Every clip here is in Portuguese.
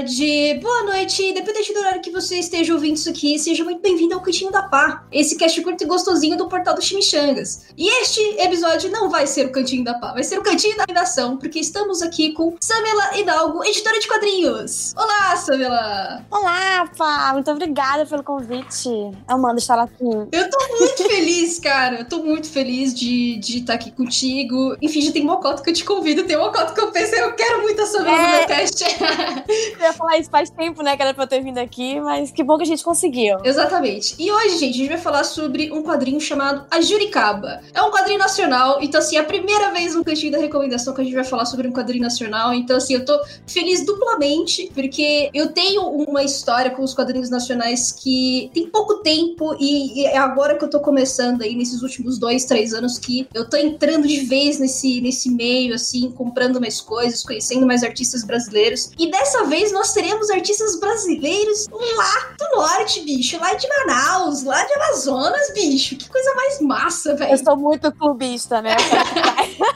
dia, boa tarde, boa noite, independente do horário que você esteja ouvindo isso aqui, seja muito bem-vindo ao Cantinho da Pá, esse cast curto e gostosinho do portal do Chimichangas. E este episódio não vai ser o Cantinho da Pá, vai ser o Cantinho da Redação, porque estamos aqui com Samela Hidalgo, editora de quadrinhos. Olá, Samela! Olá, Pá, muito obrigada pelo convite. Eu mando estar aqui. Eu tô muito feliz, cara, eu tô muito feliz de, de estar aqui contigo. Enfim, já tem uma cota que eu te convido, tem uma cota que eu pensei, eu quero muito a Samela é... no meu cast. eu ia falar isso faz tempo, né, que era pra eu ter vindo aqui, mas que bom que a gente conseguiu. Exatamente. E hoje, gente, a gente vai falar sobre um quadrinho chamado A Juricaba. É um quadrinho nacional, então, assim, é a primeira vez no cantinho da recomendação que a gente vai falar sobre um quadrinho nacional. Então, assim, eu tô feliz duplamente, porque eu tenho uma história com os quadrinhos nacionais que tem pouco tempo e é agora que eu tô começando aí, nesses últimos dois, três anos, que eu tô entrando de vez nesse, nesse meio, assim, comprando mais coisas, conhecendo mais artistas brasileiros. E dessa vez nós teremos artistas brasileiros lá do norte, bicho, lá de Manaus, lá de Amazonas, bicho. Que coisa mais massa, velho. Eu sou muito clubista, né?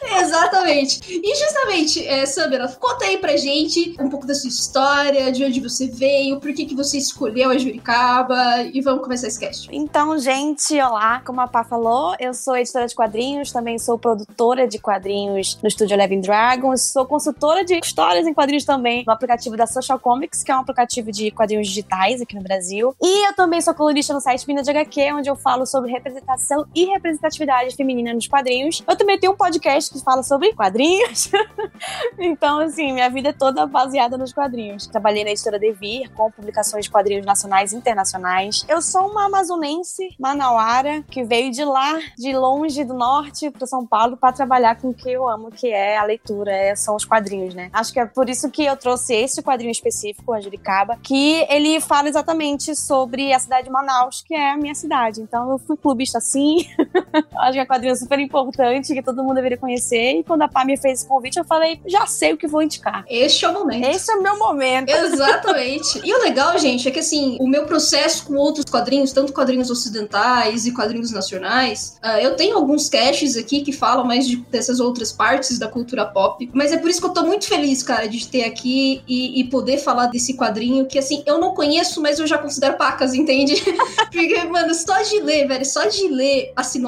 Exatamente. E justamente, é, Samira, conta aí pra gente um pouco da sua história, de onde você veio, por que, que você escolheu a Juricaba e vamos começar esse cast. Então, gente, olá. Como a Pá falou, eu sou editora de quadrinhos, também sou produtora de quadrinhos no estúdio Eleven Dragons, sou consultora de histórias em quadrinhos também no aplicativo da Social Comics, que é um aplicativo de quadrinhos digitais aqui no Brasil. E eu também sou colunista no site Mina de HQ, onde eu falo sobre representação e representatividade feminina nos quadrinhos. Eu também tenho um podcast que fala sobre quadrinhos. então, assim, minha vida é toda baseada nos quadrinhos. Trabalhei na editora Devir, com publicações de quadrinhos nacionais e internacionais. Eu sou uma amazonense, manauara, que veio de lá, de longe, do norte, para São Paulo, para trabalhar com o que eu amo, que é a leitura, é, são os quadrinhos, né? Acho que é por isso que eu trouxe esse quadrinho específico, a Juricaba, que ele fala exatamente sobre a cidade de Manaus, que é a minha cidade. Então eu fui clubista assim. Acho que é um quadrinho super importante, que todo mundo deveria conhecer. E quando a Pá me fez esse convite, eu falei, já sei o que vou indicar. Este é o momento. Esse é o meu momento. Exatamente. e o legal, gente, é que assim, o meu processo com outros quadrinhos, tanto quadrinhos ocidentais e quadrinhos nacionais, uh, eu tenho alguns caches aqui que falam mais de, dessas outras partes da cultura pop. Mas é por isso que eu tô muito feliz, cara, de ter aqui e, e poder falar desse quadrinho que, assim, eu não conheço, mas eu já considero pacas, entende? Porque, mano, só de ler, velho, só de ler a sinopse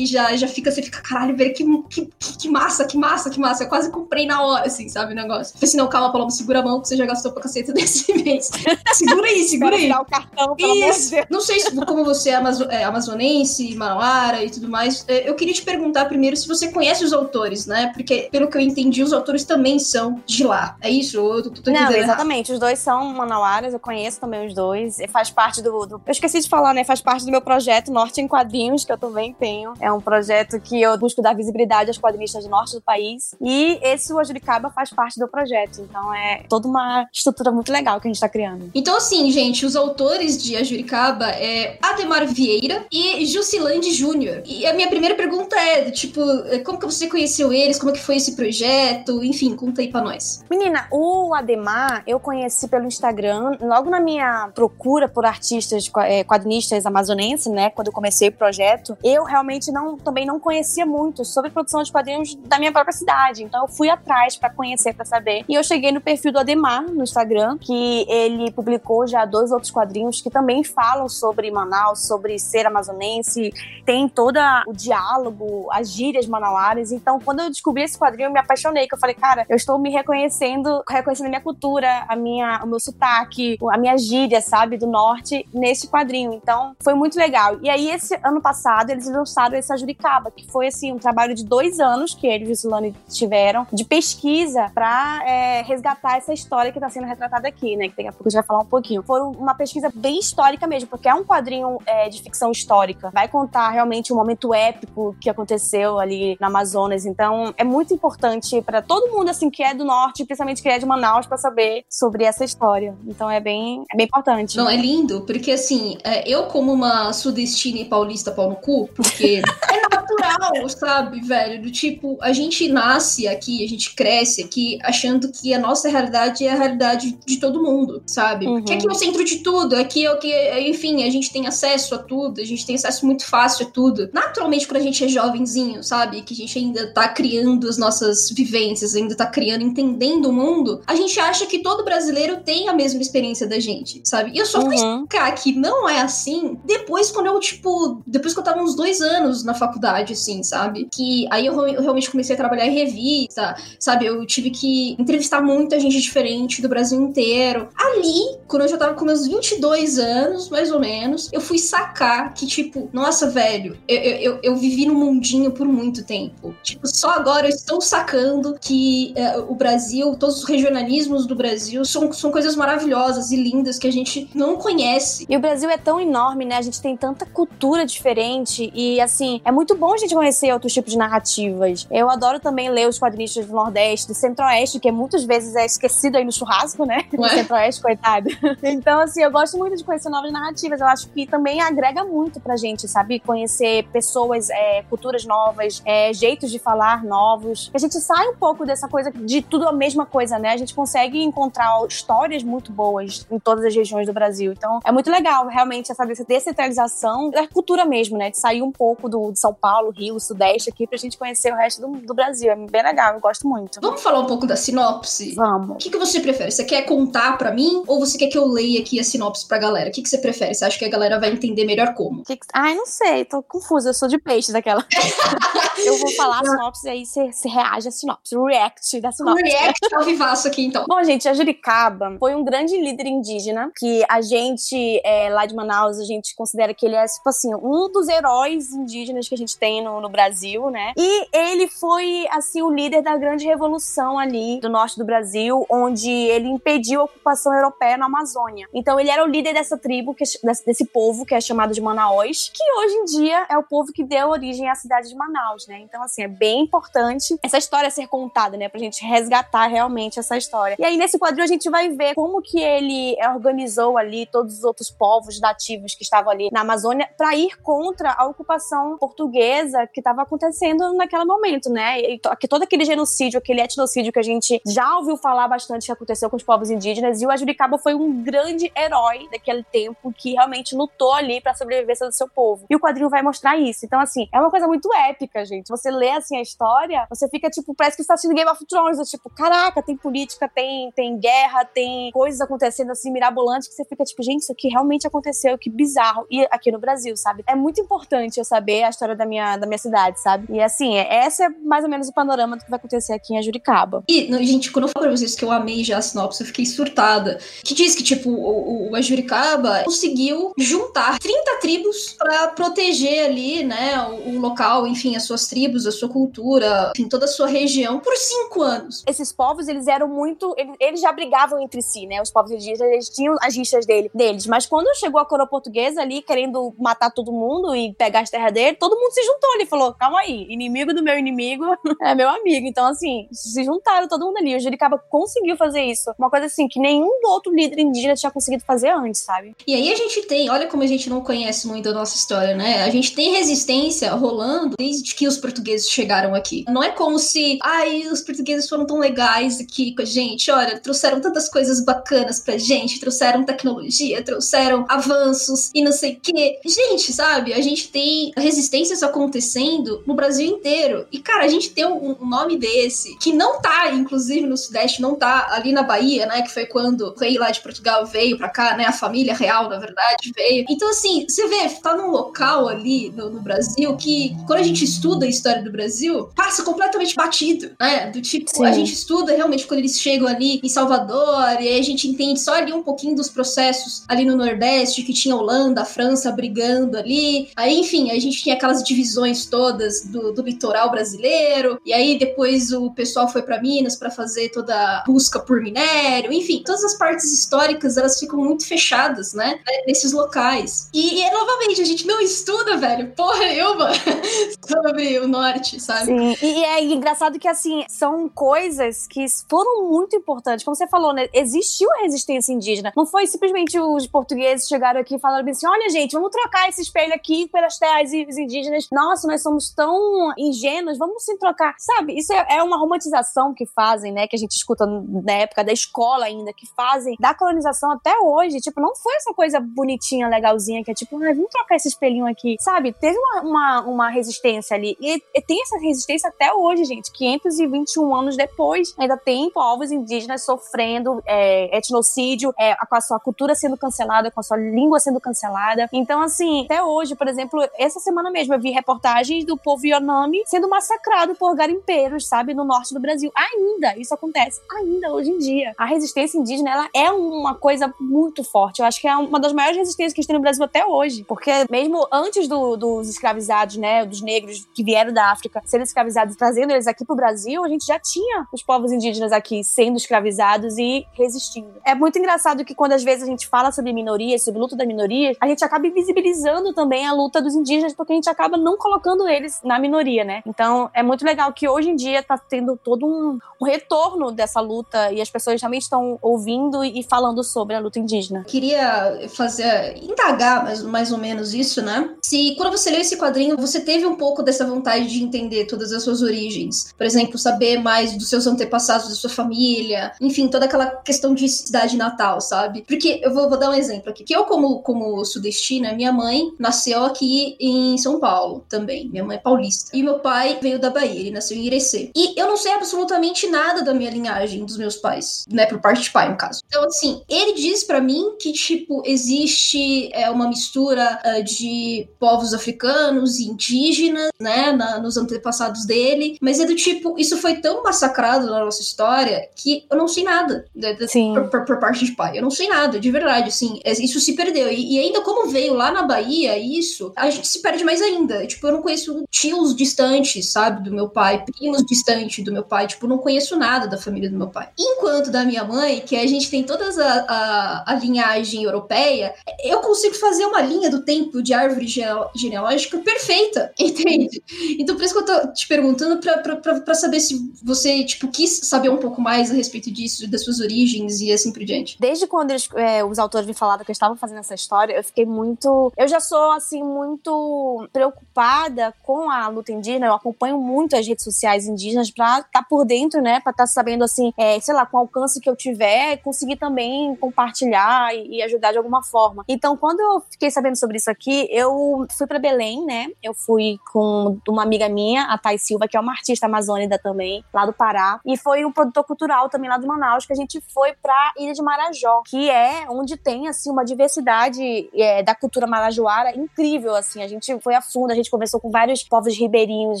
já, já fica, você fica, caralho, velho, que, que, que massa, que massa, que massa. Eu quase comprei na hora, assim, sabe, o negócio. Falei assim, não, calma, Paloma, segura a mão que você já gastou pra caceta desse mês. segura aí, segura aí. o cartão, Isso. Não sei se, como você é, amazo é amazonense, manauara e tudo mais, é, eu queria te perguntar primeiro se você conhece os autores, né? Porque, pelo que eu entendi, os autores também são de lá. É isso? Eu tô, tô não, exatamente. Errado. Os dois são manauaras, eu conheço também os dois. Faz parte do, do, Eu esqueci de falar, né? Faz parte do meu projeto Norte em Quadrinhos, que eu também tenho. É um projeto que eu busco dar visibilidade aos quadrinistas do norte do país. E esse, o Ajuricaba, faz parte do projeto. Então é toda uma estrutura muito legal que a gente tá criando. Então, assim, gente, os autores de Ajuricaba é Ademar Vieira e Jusilande Júnior. E a minha primeira pergunta é, tipo, como que você conheceu eles? Como que foi esse projeto? Enfim, conta aí pra nós. Menina, o Ademar eu conheci pelo Instagram, logo na minha procura por artistas, é, quadrinistas amazonenses, né? Quando eu comecei o projeto, eu realmente não, também não conhecia muito sobre produção de quadrinhos da minha própria cidade. Então eu fui atrás para conhecer, para saber. E eu cheguei no perfil do Ademar no Instagram, que ele publicou já dois outros quadrinhos que também falam sobre Manaus, sobre ser amazonense, tem todo o diálogo, as gírias manauares. Então, quando eu descobri esse quadrinho, eu me apaixonei, que eu falei, cara, eu estou me reconhecendo, reconhecendo a minha cultura, a minha, o meu sotaque, a minha gíria, sabe, do norte, nesse quadrinho. Então, foi muito legal. E aí, esse ano passado, eles lançaram esse Juricaba, que foi, assim, um trabalho de dois anos que eles e o Silane tiveram de pesquisa para é, resgatar essa história que está sendo retratada aqui, né? Que daqui a pouco a gente vai falar um pouquinho. Foi uma pesquisa bem histórica mesmo, porque é um quadrinho é, de ficção histórica. Vai contar realmente um momento épico que aconteceu ali na Amazonas. Então, é muito importante para todo mundo, assim, que é do norte, principalmente que é de Manaus, para saber sobre essa história. Então, é bem, é bem importante. Não, é lindo, porque, assim, é, eu, como uma sudestina e paulista pau no cu, Porque é natural, sabe, velho? Do tipo, a gente nasce aqui, a gente cresce aqui achando que a nossa realidade é a realidade de todo mundo, sabe? Uhum. Porque aqui é o centro de tudo, aqui é o que, enfim, a gente tem acesso a tudo, a gente tem acesso muito fácil a tudo. Naturalmente, quando a gente é jovenzinho, sabe? Que a gente ainda tá criando as nossas vivências, ainda tá criando, entendendo o mundo, a gente acha que todo brasileiro tem a mesma experiência da gente, sabe? E eu só fui uhum. explicar que não é assim depois, quando eu, tipo, depois que eu tava uns dois anos na faculdade, assim, sabe? Que aí eu, eu realmente comecei a trabalhar em revista, sabe? Eu tive que entrevistar muita gente diferente do Brasil inteiro. Ali, quando eu já tava com meus 22 anos, mais ou menos, eu fui sacar que, tipo, nossa, velho, eu, eu, eu vivi no mundinho por muito tempo. Tipo, só agora eu estou sacando que uh, o Brasil, todos os regionalismos do Brasil são, são coisas maravilhosas e lindas que a gente não conhece. E o Brasil é tão enorme, né? A gente tem tanta cultura diferente e, assim, é muito bom a gente conhecer outros tipos de narrativas. Eu adoro também ler os quadrinistas do Nordeste, do Centro-Oeste, que muitas vezes é esquecido aí no churrasco, né? No Centro-Oeste, coitado. Então, assim, eu gosto muito de conhecer novas narrativas. Eu acho que também agrega muito pra gente, sabe? Conhecer pessoas, é, culturas novas, é, jeitos de falar novos. A gente sai um pouco dessa coisa de tudo a mesma coisa, né? A gente consegue encontrar histórias muito boas em todas as regiões do Brasil. Então, é muito legal, realmente, essa descentralização da cultura mesmo, né? De sair um pouco do, de São Paulo, Rio, Sudeste aqui pra gente conhecer o resto do, do Brasil. É bem legal, eu gosto muito. Vamos falar um pouco da sinopse? Vamos. O que, que você prefere? Você quer contar para mim ou você quer que eu leia aqui a sinopse pra galera? O que, que você prefere? Você acha que a galera vai entender melhor como? Que que... Ai, não sei, tô confusa. Eu sou de peixe daquela. eu vou falar a sinopse e aí você, você reage à sinopse. React da sinopse. React ao vivaço aqui, então. Bom, gente, a Juricaba foi um grande líder indígena que a gente, é, lá de Manaus, a gente considera que ele é, tipo assim, um dos heróis indígenas que a gente tem no, no Brasil, né? E ele foi, assim, o líder da grande revolução ali do norte do Brasil, onde ele impediu a ocupação europeia na Amazônia. Então, ele era o líder dessa tribo, que, desse, desse povo que é chamado de Manaus, que hoje em dia é o povo que deu origem à cidade de Manaus, né? Então, assim, é bem importante essa história ser contada, né? Pra gente resgatar realmente essa história. E aí, nesse quadrinho, a gente vai ver como que ele organizou ali todos os outros povos nativos que estavam ali na Amazônia para ir contra a ocupação portuguesa que estava acontecendo naquele momento, né? Que todo aquele genocídio, aquele etnocídio que a gente já ouviu falar bastante que aconteceu com os povos indígenas, e o Ajuricaba foi um grande herói daquele tempo que realmente lutou ali para sobrevivência do seu povo. E o quadrinho vai mostrar isso. Então, assim, é uma coisa muito épica, gente. Você lê assim a história, você fica tipo, parece que você tá assistindo Game of Thrones, tipo, caraca, tem política, tem, tem guerra, tem coisas acontecendo assim mirabolantes que você fica tipo, gente, isso aqui realmente aconteceu, que bizarro. E aqui no Brasil, sabe? É muito importante eu saber a história da minha, da minha cidade, sabe? E assim, é, essa é mais ou menos o panorama do que vai acontecer aqui em Ajuricaba. E, gente, quando eu falo pra vocês que eu amei já a sinopse, eu fiquei surtada. Que diz que, tipo, o, o Ajuricaba conseguiu juntar 30 tribos para proteger ali, né, o, o, local, enfim, as suas tribos, a sua cultura, enfim, toda a sua região por cinco anos. Esses povos, eles eram muito. Eles, eles já brigavam entre si, né? Os povos indígenas, eles tinham as rixas dele, deles. Mas quando chegou a coroa portuguesa ali, querendo matar todo mundo e pegar as terras dele, todo mundo se juntou ali. Falou: calma aí, inimigo do meu inimigo é meu amigo. Então, assim, se juntaram todo mundo ali. O Juricaba conseguiu fazer isso. Uma coisa assim que nenhum outro líder indígena tinha conseguido fazer antes, sabe? E aí a gente tem, olha como a gente não conhece muito a nossa história, né? A gente tem resistência rolando desde que os portugueses chegaram aqui. Não é como se, ai, os portugueses foram tão legais aqui com a gente. Olha, trouxeram tantas coisas bacanas pra gente, trouxeram tecnologia, trouxeram avanços e não sei o quê. Gente, sabe? A gente tem resistências acontecendo no Brasil inteiro. E, cara, a gente tem um, um nome desse, que não tá, inclusive, no Sudeste, não tá ali na Bahia, né? Que foi quando o rei lá de Portugal veio pra cá, né? A família real, na verdade, veio. Então, assim, você vê, tá num local ali no, no Brasil que, quando a gente estuda a história do Brasil, passa completamente batido, né? Do tipo, Sim. a gente estuda realmente quando eles chegam ali em Salvador, e aí a gente entende só ali um pouquinho dos processos ali no Nordeste, que tinha Holanda, a França brigando ali. Aí, enfim, a gente tinha aquelas divisões todas do, do litoral brasileiro, e aí depois o pessoal foi para Minas para fazer toda a busca por minério, enfim, todas as partes históricas elas ficam muito fechadas, né? Nesses locais. E, e novamente, a gente não estuda, velho, porra nenhuma sobre o norte, sabe? Sim, e é engraçado que, assim, são coisas que foram muito importantes. Como você falou, né? Existiu a resistência indígena. Não foi simplesmente os portugueses chegaram aqui e falaram assim: olha, gente, vamos trocar esse espelho aqui pelas terras ancestrais e os indígenas, nossa, nós somos tão ingênuos, vamos se trocar. Sabe, isso é, é uma romantização que fazem, né, que a gente escuta na época da escola ainda, que fazem da colonização até hoje. Tipo, não foi essa coisa bonitinha, legalzinha, que é tipo, ah, vamos trocar esse espelhinho aqui. Sabe, teve uma, uma, uma resistência ali. E, e, tem essa resistência até hoje, gente. 521 anos depois, ainda tem povos indígenas sofrendo é, etnocídio, é, com a sua cultura sendo cancelada, com a sua língua sendo cancelada. Então, assim, até hoje, por exemplo, essa semana mesmo eu vi reportagens do povo Yonami sendo massacrado por garimpeiros, sabe, no norte do Brasil. Ainda isso acontece, ainda hoje em dia. A resistência indígena, ela é uma coisa muito forte. Eu acho que é uma das maiores resistências que a gente tem no Brasil até hoje. Porque mesmo antes do, dos escravizados, né, dos negros que vieram da África serem escravizados trazendo eles aqui pro Brasil, a gente já tinha os povos indígenas aqui sendo escravizados e resistindo. É muito engraçado que quando às vezes a gente fala sobre minorias, sobre luta da minoria, a gente acaba invisibilizando também a luta dos indígenas porque a gente acaba não colocando eles na minoria, né? Então é muito legal que hoje em dia tá tendo todo um, um retorno dessa luta e as pessoas realmente estão ouvindo e falando sobre a luta indígena. Queria fazer, indagar mais, mais ou menos isso, né? Se quando você leu esse quadrinho, você teve um pouco dessa vontade de entender todas as suas origens. Por exemplo, saber mais dos seus antepassados, da sua família, enfim, toda aquela questão de cidade natal, sabe? Porque eu vou, vou dar um exemplo aqui. Que eu, como, como sudestina, minha mãe nasceu aqui em São Paulo também. Minha mãe é paulista. E meu pai veio da Bahia, ele nasceu em Irecê. E eu não sei absolutamente nada da minha linhagem, dos meus pais, né? Por parte de pai, no caso. Então, assim, ele diz para mim que, tipo, existe é, uma mistura uh, de povos africanos e indígenas, né? Na, nos antepassados dele. Mas é do tipo, isso foi tão massacrado na nossa história que eu não sei nada. Né, Sim. Por, por, por, parte de pai. Eu não sei nada, de verdade, assim. É, isso se perdeu. E, e ainda como veio lá na Bahia, isso, a gente se perde mais ainda. Tipo, eu não conheço tios distantes, sabe, do meu pai, primos distantes do meu pai. Tipo, não conheço nada da família do meu pai. Enquanto da minha mãe, que a gente tem toda a, a, a linhagem europeia, eu consigo fazer uma linha do tempo de árvore genealógica perfeita, entende? Então, por isso que eu tô te perguntando pra, pra, pra, saber se você, tipo, quis saber um pouco mais a respeito disso, das suas origens e assim por diante. Desde quando eles, é, os autores me falaram que eu estava fazendo essa história, eu fiquei muito. Eu já sou, assim, muito preocupada com a luta indígena. Eu acompanho muito as redes sociais indígenas pra estar tá por dentro, né? Pra estar tá sabendo, assim, é, sei lá, com o alcance que eu tiver, conseguir também compartilhar e, e, ajudar de alguma forma. Então, quando eu fiquei sabendo sobre isso aqui, eu fui para Belém, né? Eu fui com uma amiga minha, a Thay Silva, que é uma artista amazônica também, lá do Pará. E foi um produtor cultural também lá do Manaus, que a gente foi pra Ilha de Marajó, que é onde tem, assim, uma diversidade é, da cultura marajoara incrível, assim. A gente foi a fundo, a gente conversou com vários povos ribeirinhos, a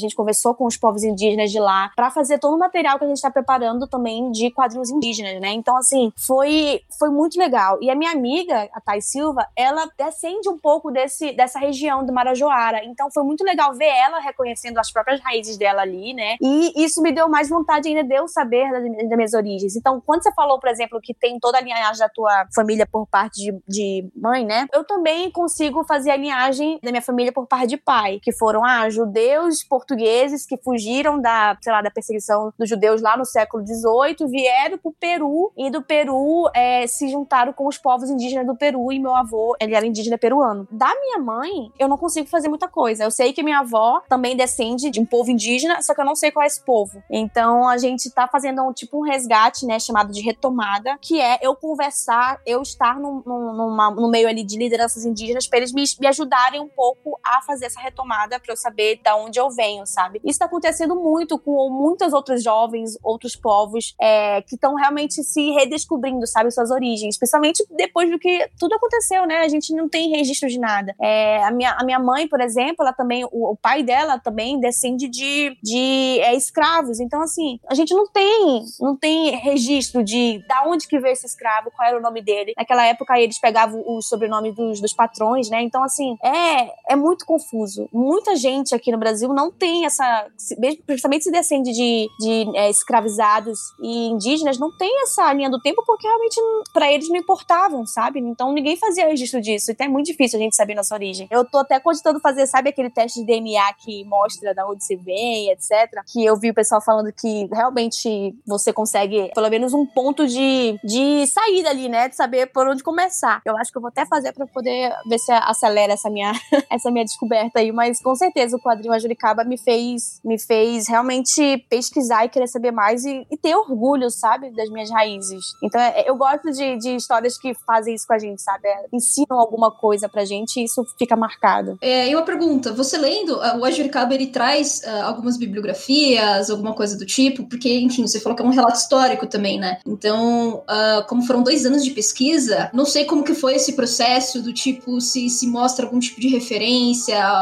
gente conversou com os povos indígenas de lá, para fazer todo o material que a gente tá preparando também de quadrinhos indígenas, né? Então, assim, foi, foi muito legal. E a minha amiga, a Thay Silva, ela descende um pouco desse, dessa região do Marajoara. Então, foi muito legal ver ela reconhecendo as próprias raízes dela ali, né? E isso me deu mais vontade ainda de eu saber das, das minhas origens. Então, quando você falou, por exemplo, que tem toda a linhagem da tua família por parte de, de mãe, né? Eu também consigo fazer a linhagem da minha família por parte de pai, que foram ah, judeus portugueses que fugiram da, sei lá, da perseguição dos judeus lá no século XVIII, vieram pro Peru e do Peru é, se juntaram com os povos indígenas do Peru e meu avô, ele era indígena peruano. Da minha mãe, eu não consigo fazer muita coisa. Eu sei que minha avó também descende de um povo indígena, só que eu não sei qual é esse povo. Então a gente tá fazendo um tipo um resgate, né, chamado de retomada, que é eu conversar, eu estar no, no, numa, no meio ali de lideranças indígenas para eles me, me ajudarem um pouco a fazer essa retomada para eu saber da onde eu venho, sabe? Isso tá acontecendo muito com muitos outros jovens, outros povos é, que estão realmente se redescobrindo, sabe, suas origens, principalmente depois do que tudo aconteceu, né? A gente não tem registro de nada. É, a, minha, a minha mãe, por exemplo, ela também, o, o pai dela também descende de, de é, escravos. Então, assim, a gente não tem, não tem registro de da onde que veio esse escravo, qual era o nome dele. Naquela época eles pegavam o sobrenome dos, dos patrões, né? Então, assim, é, é muito confuso. Muita gente aqui no Brasil não tem essa, principalmente se descende de, de é, escravizados e indígenas, não tem essa linha do tempo porque realmente para eles não importavam, sabe? Então ninguém fazia registro disso. Então é muito difícil a gente saber nossa origem. Eu tô até cogitando fazer, sabe aquele teste de DNA que mostra da onde você vem, etc. Que eu vi o pessoal falando que realmente você consegue pelo menos um ponto de, de saída ali, né? De saber por onde começar. Eu acho que eu vou até fazer para poder ver se acelera essa minha, essa minha descoberta aí, mas com certeza o quadrinho A Juricaba me fez, me fez realmente pesquisar e querer saber mais e, e ter orgulho, sabe, das minhas raízes. Então é, eu gosto de, de, histórias que fazem isso com a gente, sabe? É, ensinam alguma coisa pra gente e isso fica marcado. É, e uma pergunta, você lendo, o A Juricaba ele traz uh, algumas bibliografias, alguma coisa do tipo, porque, enfim, você falou que é um relato histórico também, né? Então, uh, como foram dois anos de pesquisa, não sei como que foi esse processo do tipo, se, se mostra algum tipo de referência,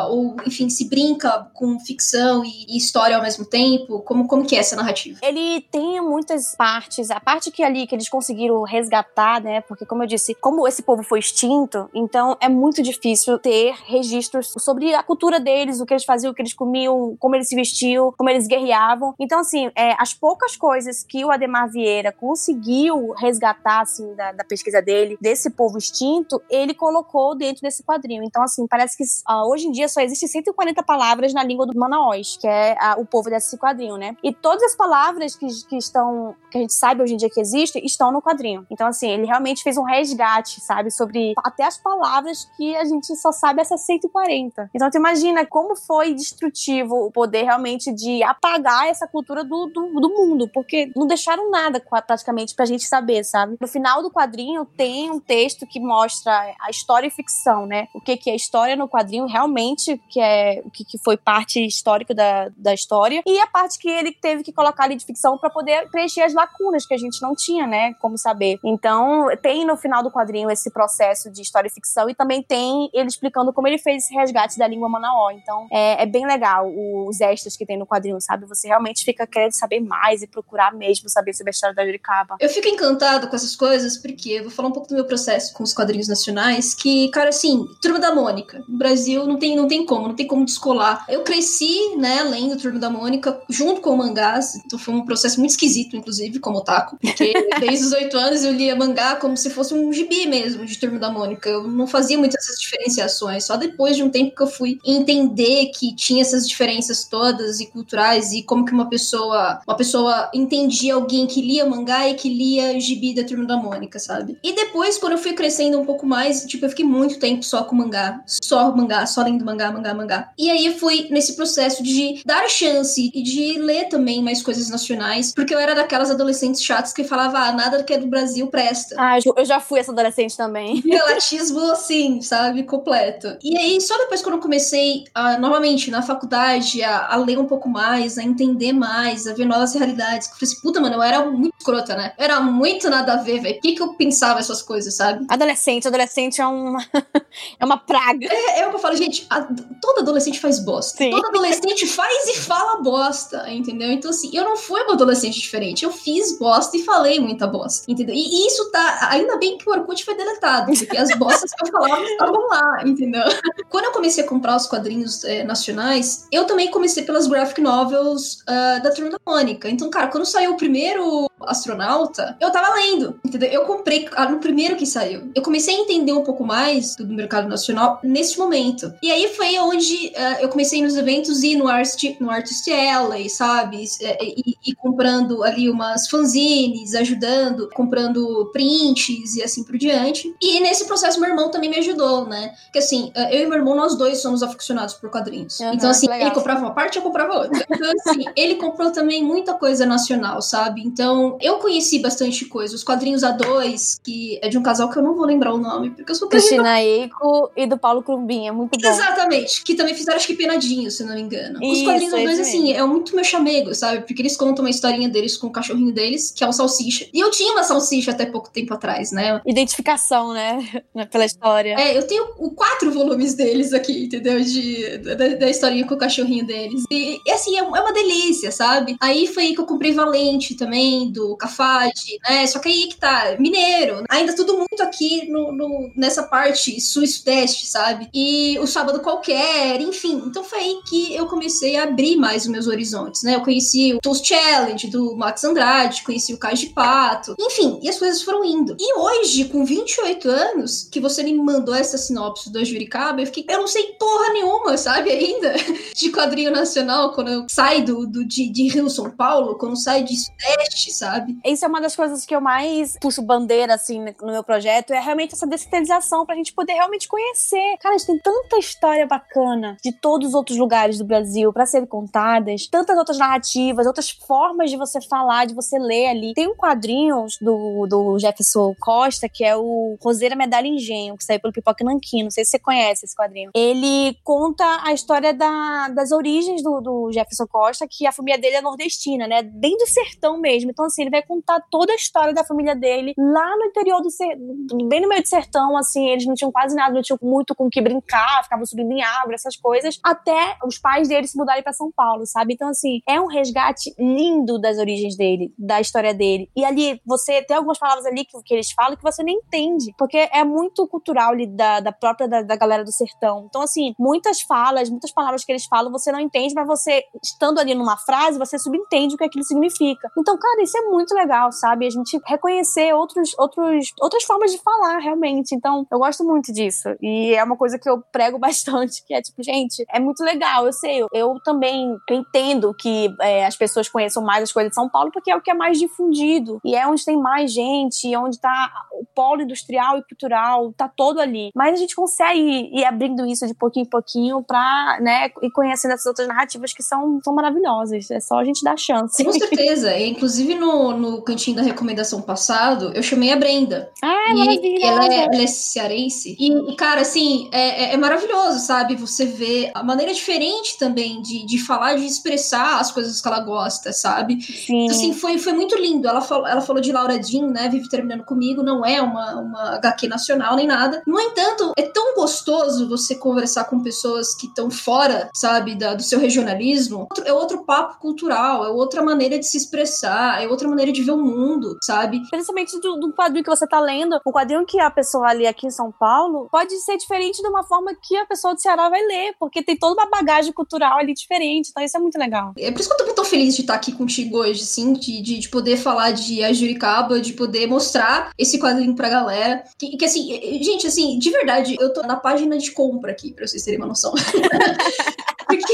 ou, enfim, se brinca com ficção e, e história ao mesmo tempo, como, como que é essa narrativa? Ele tem muitas partes, a parte que ali que eles conseguiram resgatar, né, porque como eu disse, como esse povo foi extinto, então é muito difícil ter registros sobre a cultura deles, o que eles faziam, o que eles comiam, como eles se vestiam, como eles guerreavam. Então, assim, é, as poucas coisas que o Ademar Vieira conseguiu resgatar, assim, da, da pesquisa dele, desse povo extinto, ele colocou dentro desse quadrinho. Então, assim, parece que uh, hoje em dia só existe 140 palavras na língua do Manaós, que é uh, o povo desse quadrinho, né? E todas as palavras que, que estão, que a gente sabe hoje em dia que existem, estão no quadrinho. Então, assim, ele realmente fez um resgate, sabe? Sobre até as palavras que a gente só sabe essas 140. Então, tu imagina como foi destrutivo o poder realmente de apagar essa cultura do, do, do mundo, porque não deixaram nada praticamente pra gente saber, sabe? No final do quadrinho tem um texto que mostra a história e ficção, né? O que, que é história no quadrinho, realmente, que é o que, que foi parte histórica da, da história, e a parte que ele teve que colocar ali de ficção para poder preencher as lacunas que a gente não tinha, né? Como saber. Então, tem no final do quadrinho esse processo de história e ficção, e também tem ele explicando como ele fez esse resgate da língua Manaó. Então, é, é bem legal os extras que tem no quadrinho, sabe? Você realmente fica querendo saber mais e procurar mesmo saber sobre a história da Juricaba. Eu fico encantado com essas coisas, porque eu vou falar um pouco do meu processo com os quadrinhos nacionais, que, cara, assim, Turma da Mônica. No Brasil não tem, não tem como, não tem como descolar. Eu cresci, né, lendo Turma da Mônica junto com mangás, então foi um processo muito esquisito, inclusive, como otaku, porque desde os oito anos eu lia mangá como se fosse um gibi mesmo de Turma da Mônica. Eu não fazia muitas essas diferenciações, só depois de um tempo que eu fui entender que tinha essas diferenças todas e culturais e como que uma pessoa, uma pessoa entendia alguém que lia mangá e que lia gibi da Turma da Mônica, sabe? E depois, quando eu fui crescendo um pouco mais, tipo, eu fiquei muito tempo só com mangá, só mangá, só lendo mangá, mangá, mangá. E aí eu fui nesse processo de dar chance e de ler também mais coisas nacionais, porque eu era daquelas adolescentes chatas que falava, ah, nada que é do Brasil presta. Ah, eu já fui essa adolescente também. Relatismo, assim, sabe, completo. E aí, só depois quando eu comecei, a, novamente, na faculdade, a, a, ler um pouco mais, a entender mais, a ver novas realidades, que eu falei assim, puta, mano, eu era muito escrota, né? Eu era muito nada a ver, velho. Por que, que eu pensava essas coisas, sabe? Adolescente, adolescente é uma, é uma praga. É, é o que eu falo, gente, a, todo adolescente faz bosta. Sim. Todo adolescente faz e fala bosta, entendeu? Então, assim, eu não fui uma adolescente diferente. Eu fiz bosta e falei muita bosta, entendeu? E isso tá. Ainda bem que o Orkut foi deletado, porque as bostas que eu falava estavam lá, entendeu? Quando eu comecei a comprar os quadrinhos é, nacionais, eu também comecei pelas graphic novels uh, da Turma da Mônica. Então, cara, quando saiu o primeiro Astronauta, eu tava lendo, entendeu? Eu comprei ah, no primeiro que saiu. Eu comecei a entender um pouco mais do mercado nacional nesse momento. E aí foi onde uh, eu comecei nos eventos e no, Art, no Artist Alley, sabe? E, e, comprando ali umas fanzines, ajudando, comprando prints e assim por diante. E nesse processo meu irmão também me ajudou, né? Porque assim, uh, eu e meu irmão, nós dois somos aficionados por quadrinhos. Uhum, então assim, ele comprava uma parte, eu comprava outra. Então assim, ele comprou também muita coisa nacional, sabe? Então eu conheci bastante coisa. Os quadrinhos A2, que é de um casal que eu não vou lembrar o nome, porque eu sou Cristina Eiko e do Paulo Crumbin, é muito bom. Exatamente, que também fizeram acho que penadinho, se não me engano. Isso, Os quadrinhos A2, assim, é muito meu chamego, sabe? Porque eles contam uma historinha deles com o cachorrinho deles, que é o Salsicha. E eu tinha uma salsicha até pouco tempo atrás, né? Identificação, né? Pela história. É, eu tenho quatro volumes deles aqui, entendeu? De, da, da historinha com o cachorrinho deles. E, assim, é, é uma delícia, sabe? Aí foi aí que eu comprei Valente também, do Cafage, né? Só que aí que tá, mineiro. Ainda tudo muito aqui no, no nessa parte sul e sudeste, sabe? E o sábado qualquer, enfim. Então foi aí que eu comecei a abrir mais os meus horizontes, né? Eu conheci o Toast Challenge do Max Andrade, conheci o Cais de Pato, enfim, e as coisas foram indo. E hoje, com 28 anos, que você me mandou essa sinopse do Juricaba, eu fiquei, eu não sei porra nenhuma, sabe, ainda, de quadrinho nacional, quando eu saio do, do, de, de Rio São Paulo, quando eu saio de Sudeste, sabe? Isso é uma das coisas que eu mais puxo bandeira, assim, no meu projeto, é realmente essa descentralização pra gente poder realmente conhecer. Cara, tem tanta história bacana de todos os outros lugares do Brasil para serem contadas, tantas outras narrativas, outras formas de você falar, de você ler ali. Tem um quadrinho do, do Jefferson Costa, que é o Roseira Medalha Engenho, que saiu pelo Pipoca Nanquim. Não sei se você conhece esse quadrinho. Ele conta a história da, das origens do, do Jefferson Costa, que a família dele é nordestina, né? Bem do sertão mesmo. Então, assim, ele vai contar toda a história da família dele lá no interior do sertão, bem no meio do sertão, assim, eles não tinham quase nada, não tinham muito com que brincar, ficavam subindo em árvore, essas coisas, até os pais dele se mudarem para São Paulo, sabe? Então, assim, é um resgate lindo das origens dele, da história dele. E ali, você tem algumas palavras ali que, que eles falam que você nem entende, porque é muito cultural ali da, da própria da, da galera do sertão. Então, assim, muitas falas, muitas palavras que eles falam, você não entende, mas você, estando ali numa frase, você subentende o que aquilo significa. Então, cara, isso é muito legal, sabe? A gente reconhecer outros, outros, outras formas de falar, realmente. Então, eu gosto muito disso. E é uma coisa que eu prego bastante, que é tipo, gente, é muito legal, eu sei. Eu, eu também entendo que é, as pessoas conheçam mais as coisas de São Paulo, porque é o que é mais difundido. E é onde tem mais gente, onde tá o polo industrial e cultural, tá todo ali. Mas a gente consegue ir abrindo isso de pouquinho em pouquinho pra, né, ir conhecendo essas outras narrativas que são, são maravilhosas. É só a gente dar chance. Com certeza. Inclusive, no, no cantinho da recomendação passado, eu chamei a Brenda. Ah, é e ela é, ela é cearense. E, cara, assim, é, é, é, maravilhoso, sabe? Você vê a maneira diferente também de, de falar, de expressar as coisas que ela gosta, sabe? Sim. Então, assim, foi, foi muito lindo. Ela falou, ela falou de Laura Jean, né? Vive terminando comigo, não é uma, uma HQ nacional nem nada. No entanto, é tão gostoso você conversar com pessoas que estão fora, sabe, da, do seu regionalismo. É outro papo cultural, é outra maneira de se expressar, é outra maneira de ver o mundo, sabe? Principalmente do, do quadrinho que você tá lendo, o quadrinho que a pessoa ali aqui em São Paulo pode ser diferente de uma forma que a pessoa do Ceará vai ler, porque tem toda uma bagagem cultural ali diferente, então isso é muito legal. É por isso que eu tô tão feliz de estar aqui contigo hoje, assim, de, de, de poder falar de A Juricaba, de poder mostrar esse quadrinho pra galera. Que, que assim, gente, assim, de verdade, eu tô na página de compra aqui, pra vocês terem uma noção. Porque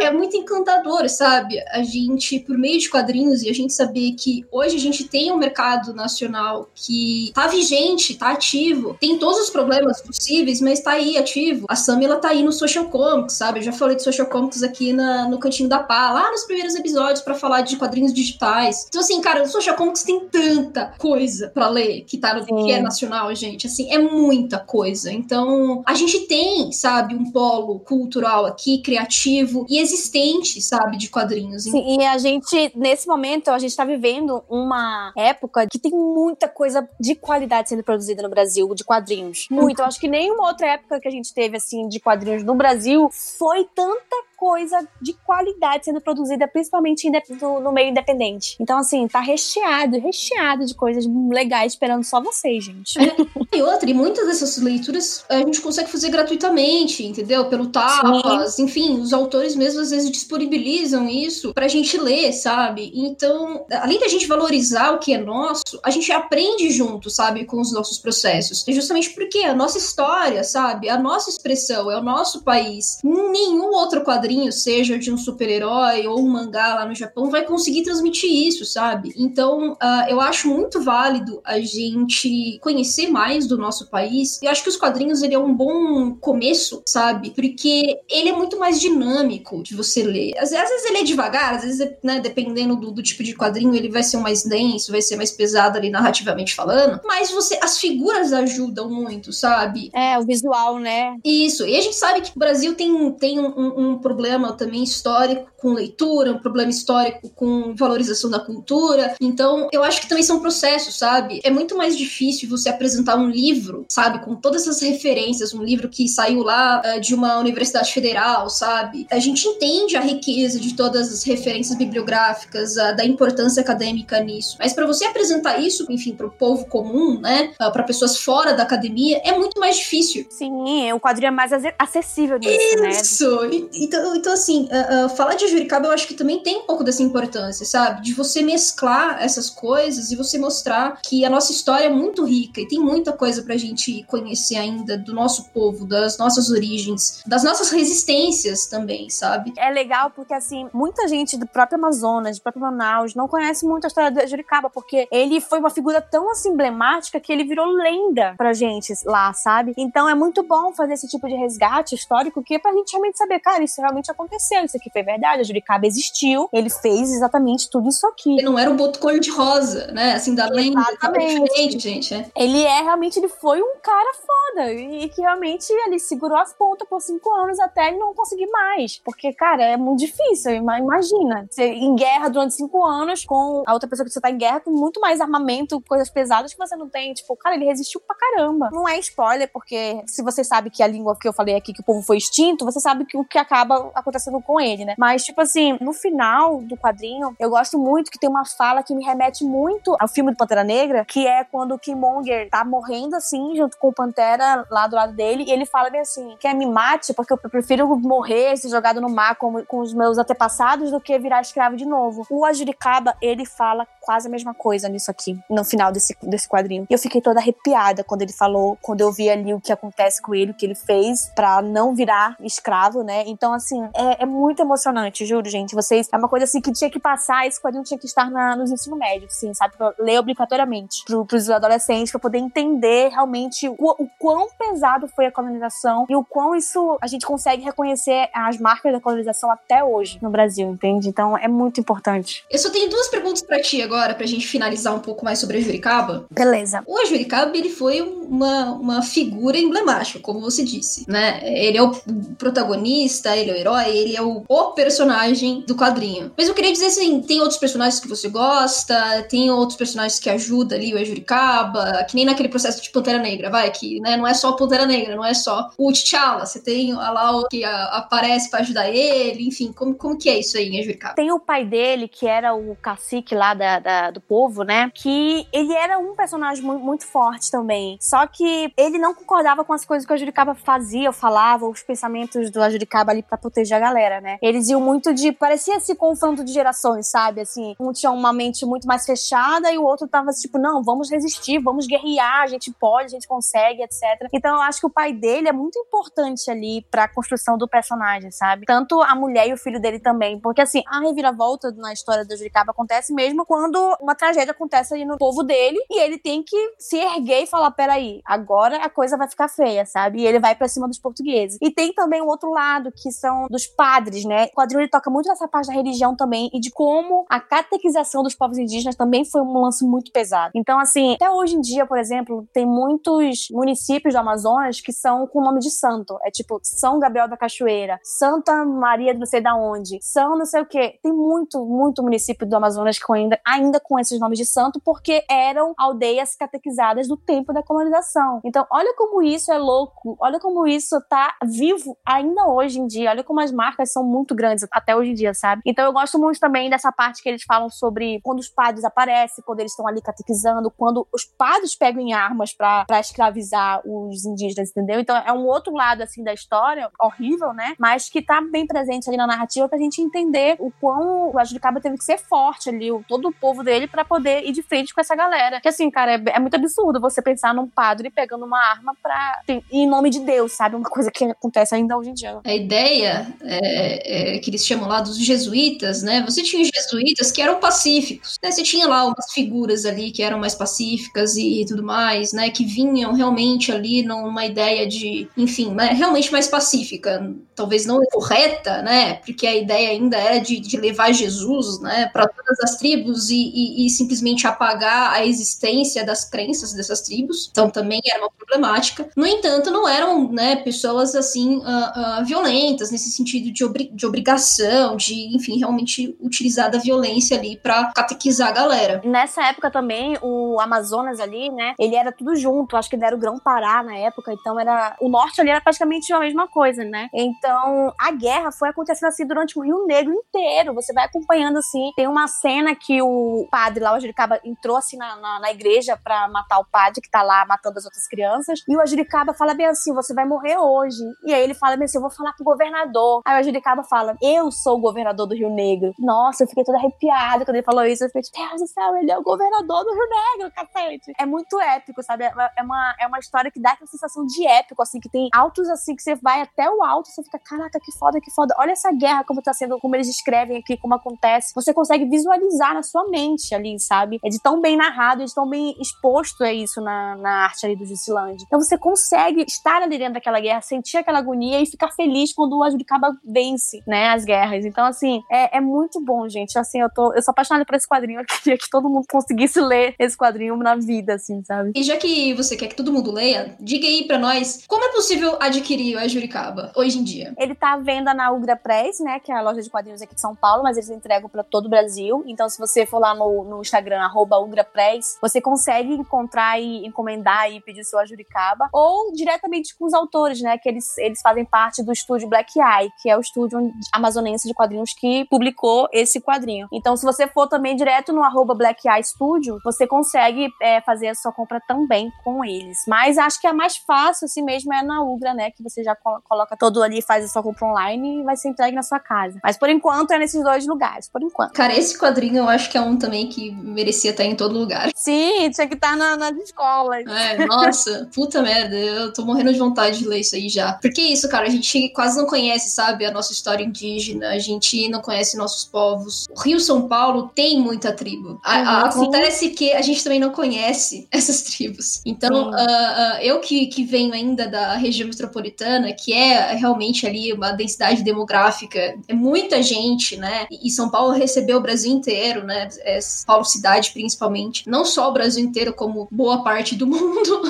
é, é, muito encantador, sabe? A gente, por meio de quadrinhos, e a gente saber que hoje a gente tem um mercado nacional que tá vigente, tá ativo, tem todos os problemas possíveis, mas tá aí ativo. A Samila tá aí no Social Comics, sabe? Eu já falei de Social Comics aqui na, no Cantinho da Pá, lá nos primeiros episódios para falar de quadrinhos digitais. Então, assim, cara, o Social Comics tem tanta coisa para ler que tá no que é nacional, gente. Assim, é muita coisa. Então, a gente tem, sabe, um polo cultural aqui, criativo e existente, sabe, de quadrinhos. Sim, e a gente, nesse momento, a gente tá vivendo uma época que tem muita coisa de qualidade sendo produzida no Brasil, de quadrinhos. Muito. Eu acho que nenhuma outra época que a gente teve, assim, de quadrinhos no Brasil foi tanta coisa de qualidade sendo produzida, principalmente no, meio independente. Então, assim, tá recheado, recheado de coisas legais esperando só vocês, gente. É, e outra, e muitas dessas leituras a gente consegue fazer gratuitamente, entendeu? Pelo Tapas, enfim, os autores mesmo às vezes disponibilizam isso pra gente ler, sabe? Então, além da gente valorizar o que é nosso, a gente aprende junto, sabe, com os nossos processos. E justamente porque a nossa história, sabe, a nossa expressão, é o nosso país. Nenhum outro quadrinho quadrinho, seja de um super-herói ou um mangá lá no Japão, vai conseguir transmitir isso, sabe? Então, uh, eu acho muito válido a gente conhecer mais do nosso país. Eu acho que os quadrinhos ele é um bom começo, sabe? Porque ele é muito mais dinâmico de você ler. Às, às vezes ele é devagar, às vezes, né, dependendo do, do, tipo de quadrinho, ele vai ser mais denso, vai ser mais pesado ali narrativamente falando. Mas você, as figuras ajudam muito, sabe? É, o visual, né? Isso. E a gente sabe que o Brasil tem, tem um, um, um problema também histórico com leitura, um problema histórico com valorização da cultura. Então, eu acho que também são processos, sabe? É muito mais difícil você apresentar um livro, sabe, com todas essas referências, um livro que saiu lá uh, de uma universidade federal, sabe? A gente entende a riqueza de todas as referências bibliográficas, uh, da importância acadêmica nisso. Mas para você apresentar isso, enfim, para o povo comum, né, uh, para pessoas fora da academia, é muito mais difícil. Sim, o quadrinho é mais acessível nisso, né? Isso. Então, Então, então assim, uh, uh, falar de Juricaba eu acho que também tem um pouco dessa importância, sabe? De você mesclar essas coisas e você mostrar que a nossa história é muito rica e tem muita coisa pra gente conhecer ainda do nosso povo, das nossas origens, das nossas resistências também, sabe? É legal porque, assim, muita gente do próprio Amazonas, do próprio Manaus, não conhece muito a história do Juricaba, porque ele foi uma figura tão assim, emblemática que ele virou lenda pra gente lá, sabe? Então é muito bom fazer esse tipo de resgate histórico, que é pra gente realmente saber, cara, isso realmente aconteceu, isso aqui foi verdade, a Juricaba existiu, ele fez exatamente tudo isso aqui. Ele não era um boto cor-de-rosa, né? Assim, da lenda. Exatamente. gente. É. Ele é realmente, ele foi um cara foda e que realmente ele segurou as pontas por cinco anos até ele não conseguir mais. Porque, cara, é muito difícil, imagina. Você em guerra durante cinco anos com a outra pessoa que você tá em guerra com muito mais armamento, coisas pesadas que você não tem. Tipo, cara, ele resistiu pra caramba. Não é spoiler, porque se você sabe que a língua que eu falei aqui, que o povo foi extinto, você sabe que o que acaba acontecendo com ele, né? Mas, tipo assim, no final do quadrinho, eu gosto muito que tem uma fala que me remete muito ao filme do Pantera Negra, que é quando o Killmonger tá morrendo assim, junto com o Pantera lá do lado dele, e ele fala bem assim: quer me mate, porque eu prefiro morrer, ser jogado no mar com, com os meus antepassados, do que virar escravo de novo. O Ajuricaba, ele fala quase a mesma coisa nisso aqui, no final desse, desse quadrinho. E eu fiquei toda arrepiada quando ele falou, quando eu vi ali o que acontece com ele, o que ele fez para não virar escravo, né? Então, assim, é, é, muito emocionante, juro, gente. Vocês, é uma coisa assim que tinha que passar, esse quadrinho tinha que estar na, nos ensino médio, assim, sabe? Pra ler obrigatoriamente pro, pros adolescentes, para poder entender realmente o, o quão pesado foi a colonização e o quão isso a gente consegue reconhecer as marcas da colonização até hoje no Brasil, entende? Então, é muito importante. Eu só tenho duas perguntas para ti agora, pra gente finalizar um pouco mais sobre a Juricaba. Beleza. O Ajuricaba, ele foi uma, uma figura emblemática, como você disse, né? Ele é o protagonista, ele é o herói, ele é o, o personagem do quadrinho. Mas eu queria dizer assim, tem outros personagens que você gosta, tem outros personagens que ajudam ali o Ajuricaba, que nem naquele processo de Pantera Negra, vai, que né, não é só a Pantera Negra, não é só o T'Challa, você tem lá o que a, aparece para ajudar ele, enfim, como, como que é isso aí em Ajuricaba? Tem o pai dele, que era o cacique lá da, da do povo, né, que ele era um personagem muito, muito forte também, só que ele não concordava com as coisas que o Ajuricaba fazia ou falava, os pensamentos do Ajuricaba ali para proteger a galera, né. Eles iam muito de, parecia esse confronto de gerações, sabe, assim, um tinha uma mente muito mais fechada e o outro tava tipo, não, vamos resistir, vamos guerrear, a gente pode, a gente consegue, etc. Então eu acho que o pai dele é muito importante ali pra construção do personagem, sabe? Tanto a mulher e o filho dele também, porque assim, a reviravolta na história do Juricaba acontece mesmo quando uma tragédia acontece ali no povo dele e ele tem que se erguer e falar, peraí, agora a coisa vai ficar feia, sabe? E ele vai para cima dos portugueses. E tem também o outro lado, que são dos padres, né? O quadrinho ele toca muito nessa parte da religião também e de como a catequização dos povos indígenas também foi um lance muito pesado. Então, assim, até hoje em dia, por exemplo, tem muitos municípios do Amazonas que são com o nome de santo. É tipo São Gabriel da Cachoeira, Santa Maria de não sei da onde, São não sei o quê. Tem muito, muito município do Amazonas que ainda, ainda com esses nomes de santo, porque eram aldeias catequizadas do tempo da colonização. Então, olha como isso é louco, olha como isso tá vivo ainda hoje em dia, olha como as marcas são muito grandes até hoje em dia, sabe? Então, eu gosto muito também dessa parte que eles falam sobre quando os padres aparecem, quando eles estão ali catequizando, quando os padres pegam em armas para escravizar os indígenas, entendeu? Então, é um outro lado, assim, da história, horrível, né? Mas que tá bem presente ali na narrativa pra gente entender o quão o Ajuricaba teve que ser forte ali, o, todo o povo dele, para poder ir de frente com essa galera. Que assim, cara, é, é, muito absurdo você pensar num padre pegando uma arma pra. em nome de Deus, sabe? Uma coisa que acontece ainda hoje em dia. A ideia é, é, que eles chamam lá dos jesuítas, né? Você tinha os jesuítas que eram pacíficos, né? Você tinha lá umas figuras ali que eram mais pacíficas e tudo mais, né? Que vinham realmente ali numa ideia de, enfim, né? realmente mais pacífica. Talvez não correta, né? Porque a ideia ainda era de, de levar Jesus, né? Para todas as tribos e, e, e simplesmente apagar a existência das crenças dessas tribos. Então também era uma problemática. No entanto, não eram, né? Pessoas assim uh, uh, violentas nesse sentido de, obri de obrigação, de, enfim, realmente utilizar da violência ali para catequizar a galera. Nessa época também, o Amazonas ali, né? Ele era tudo junto. Acho que era o Grão-Pará na época, então era. O norte ali era praticamente a mesma coisa, né? Então a guerra foi acontecendo assim durante o Rio Negro inteiro. Você vai acompanhando assim. Tem uma cena que o padre lá, o Ajuricaba, entrou assim na, na, na igreja para matar o padre que tá lá matando as outras crianças. E o Ajuricaba fala bem assim: você vai morrer hoje. E aí ele fala bem assim: eu vou falar pro governador. Aí o Juricaba fala, eu sou o governador do Rio Negro. Nossa, eu fiquei toda arrepiada quando ele falou isso. Eu fiquei, Deus do céu, ele é o governador do Rio Negro, cacete. É muito épico, sabe? É, é uma, é uma história que dá aquela sensação de épico, assim, que tem altos, assim, que você vai até o alto, você fica, caraca, que foda, que foda. Olha essa guerra, como tá sendo, como eles descrevem aqui, como acontece. Você consegue visualizar na sua mente ali, sabe? É de tão bem narrado, é de tão bem exposto é isso na, na arte ali do Juscelândia. Então você consegue estar ali dentro daquela guerra, sentir aquela agonia e ficar feliz quando o Ajuricaba vence, né, as guerras. Então, assim, é, é muito bom, gente. Assim, eu tô, eu sou apaixonada por esse quadrinho. Eu queria que todo mundo conseguisse ler esse quadrinho na vida, assim, sabe? E já que você quer que todo mundo leia, diga aí pra nós como é possível adquirir o Ajuricaba hoje em dia. Ele tá à venda na Ugra Press, né, que é a loja de quadrinhos aqui de São Paulo, mas eles entregam para todo o Brasil. Então, se você for lá no, no Instagram, arroba Ugra Press, você consegue encontrar e encomendar e pedir seu Ajuricaba. Ou diretamente com os autores, né, que eles, eles fazem parte do estúdio Black Eye, que é o estúdio amazonense de quadrinhos que publicou esse quadrinho. Então, se você for também direto no arroba Black Eye Studio, você consegue é, fazer a sua compra também com eles. Mas acho que a mais fácil, assim mesmo, é na Ugra, né? Que você já coloca todo ali, faz a sua compra online e vai ser entregue na sua casa. Mas por enquanto é nesses dois lugares, por enquanto. Cara, esse quadrinho eu acho que é um também que merecia estar em todo lugar. Sim, tinha que estar na, nas escolas. É, nossa, puta merda, eu tô morrendo de vontade de ler isso aí já. Porque é isso, cara, a gente quase não conhece, sabe, a nossa história indígena, a gente não conhece nossos povos. O Rio São Paulo tem muita tribo. A, a, uhum, acontece que a gente também não conhece essas tribos. Então, uh, uh, eu que, que venho ainda da região metropolitana, que é realmente ali uma densidade demográfica, é muita gente, né? E São Paulo recebeu o Brasil inteiro, né? É, Paulo cidade principalmente. Não só o Brasil inteiro, como boa parte do mundo.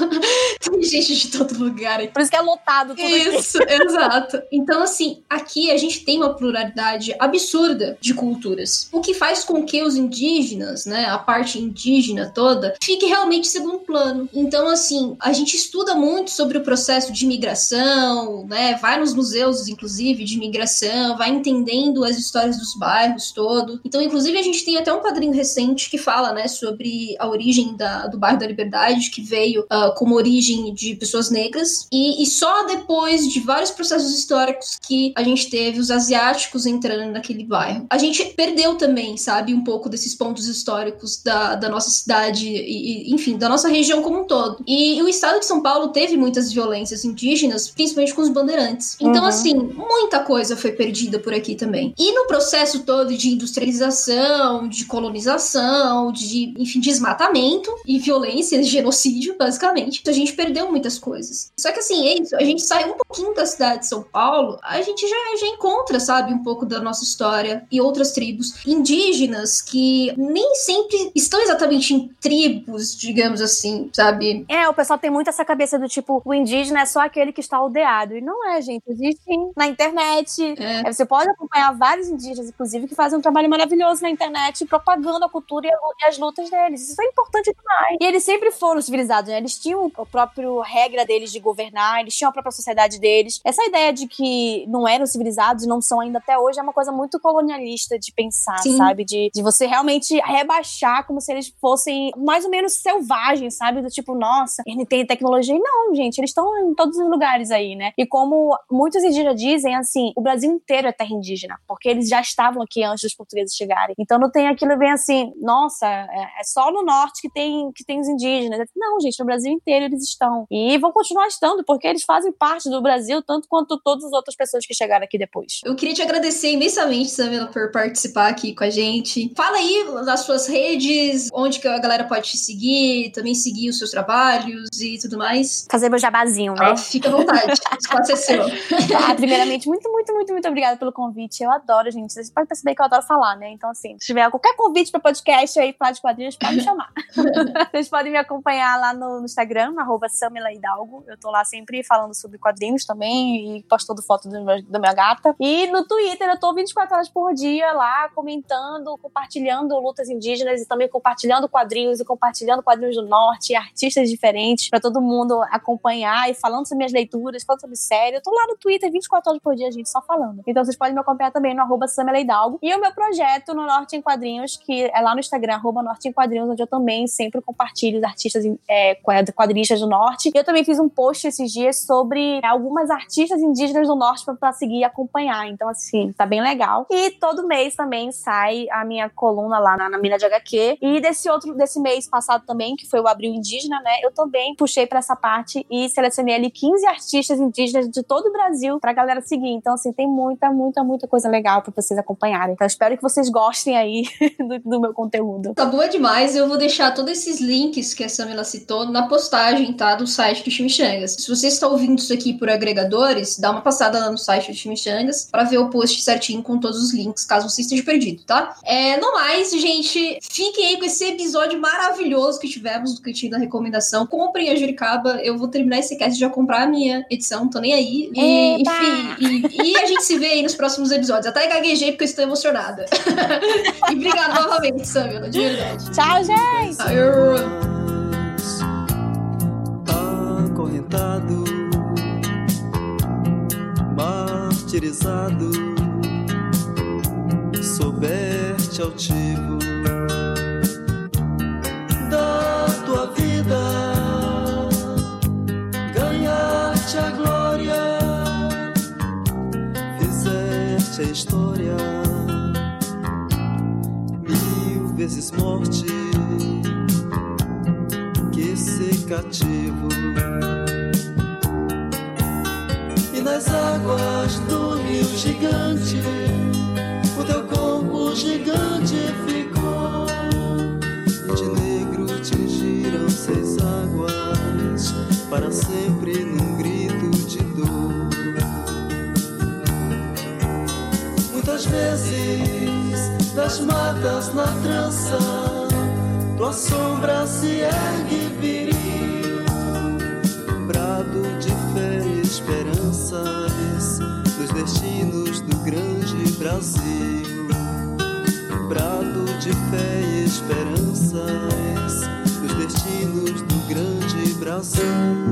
tem gente de todo lugar aqui. Por isso que é lotado tudo Isso, exato. Então, assim, aqui a gente tem uma pluralidade absurda de culturas. O que faz com que os indígenas, né, a parte indígena toda, fique realmente segundo plano. Então, assim, a gente estuda muito sobre o processo de imigração, né, vai nos museus, inclusive, de imigração, vai entendendo as histórias dos bairros todo. Então, inclusive, a gente tem até um quadrinho recente que fala, né, sobre a origem da, do bairro da Liberdade, que veio uh, como origem de pessoas negras. E, e só depois de vários processos históricos que a gente teve os asiáticos entrando naquele bairro. A gente perdeu também, sabe, um pouco desses pontos históricos da, da nossa cidade e, enfim, da nossa região como um todo. E, e o estado de São Paulo teve muitas violências indígenas, principalmente com os bandeirantes. Então, uhum. Assim, muita coisa foi perdida por aqui também. E no processo todo de industrialização, de colonização, de, enfim, desmatamento e violência, genocídio, basicamente, a gente perdeu muitas coisas. Só que, assim, é isso. A gente sai um pouquinho da cidade de São Paulo, a gente já, já encontra, sabe, um pouco da nossa história e outras tribos indígenas que nem sempre estão exatamente em tribos, digamos assim, sabe? É, o pessoal tem muito essa cabeça do tipo, o indígena é só aquele que está aldeado. E não é, gente. Existe na internet. É. Você pode acompanhar vários indígenas, inclusive, que fazem um trabalho maravilhoso na internet, propagando a cultura e as lutas deles. Isso é importante demais. E eles sempre foram civilizados, né? Eles tinham o próprio regra deles de governar, eles tinham a própria sociedade deles. Essa ideia de que não eram civilizados e não são ainda até hoje é uma coisa muito colonialista de pensar, Sim. sabe? De, de você realmente rebaixar como se eles fossem mais ou menos selvagens, sabe? Do tipo, nossa, ele tem tecnologia. E não, gente, eles estão em todos os lugares aí, né? E como muitos indígenas dizem, assim, o Brasil inteiro é terra indígena, porque eles já estavam aqui antes dos portugueses chegarem. Então não tem aquilo bem assim, nossa, é, é só no norte que tem, que tem os indígenas. Não, gente, no Brasil inteiro eles estão. E vão continuar estando, porque eles fazem parte do Brasil, tanto quanto todas as outras pessoas que chegaram aqui depois. Eu queria te agradecer imensamente, Samila, por participar aqui com a gente. Fala aí das suas redes, onde que a galera pode te seguir, também seguir os seus trabalhos e tudo mais. Fazer meu jabazinho, né? Ah, fica à vontade, o espaço é seu. Ah, primeiramente, muito, muito, muito, muito obrigada pelo convite. Eu adoro, gente. Vocês podem perceber que eu adoro falar, né? Então, assim, se tiver qualquer convite para podcast aí, falar de quadrinhos, pode me chamar. Vocês podem me acompanhar lá no, no Instagram, arroba Samila Hidalgo. Eu tô lá sempre falando sobre quadrinhos também e postando foto do meu, da minha gata. E no Twitter eu tô 24 horas por dia lá comentando, compartilhando lutas indígenas e também compartilhando quadrinhos e compartilhando quadrinhos do norte artistas diferentes para todo mundo acompanhar e falando sobre minhas leituras, falando sobre série. Eu tô lá no Twitter 24 horas por dia, gente, só falando. Então vocês podem me acompanhar também no arroba. E o meu projeto no Norte em Quadrinhos, que é lá no Instagram, arroba Norte em Quadrinhos, onde eu também sempre compartilho os artistas é, quadrinistas do Norte. Eu também fiz um post esses dias sobre algumas artistas indígenas do Norte para seguir e acompanhar. Então, assim, tá bem legal. E todo mês também sai a minha coluna lá na, na Mina de HQ. E desse outro, desse mês passado também, que foi o Abril Indígena, né? Eu também puxei para essa parte e selecionei ali 15 artistas indígenas de todo o Brasil pra galera seguir. Então, assim, tem muita, muita, muita coisa legal para vocês acompanharem. Então, espero que vocês gostem aí do, do, meu conteúdo. Tá boa demais. Eu vou deixar todos esses links que a Samila citou na postagem, tá? Do site do Chimichangas. Se você está ouvindo isso aqui por agregadores, dá uma passada lá no site do Chimichangas para ver o post certinho com todos os links, caso você esteja perdido, tá? É, no mais, gente, fiquem aí com esse episódio maravilhoso que tivemos do Cantinho da Recomendação. Comprem a Juricaba. Eu vou terminar esse cast já comprar a minha edição, tô nem aí. E, enfim, e, e, a gente se vê aí nos próximos episódios. Até gaguejei porque eu estou emocionada. e obrigado novamente, Samila, de verdade. Tchau, gente! Acorrentado, martirizado, souberte altivo fizeste a história. Mil vezes morte que secativo e nas águas do rio gigante o teu corpo gigante ficou. De negro tingiram seis águas para sempre num grito de dor muitas vezes das matas na trança tua sombra se ergue viril. Brado de fé e esperanças dos destinos do grande Brasil. Brado de fé e esperanças dos destinos do grande Brasil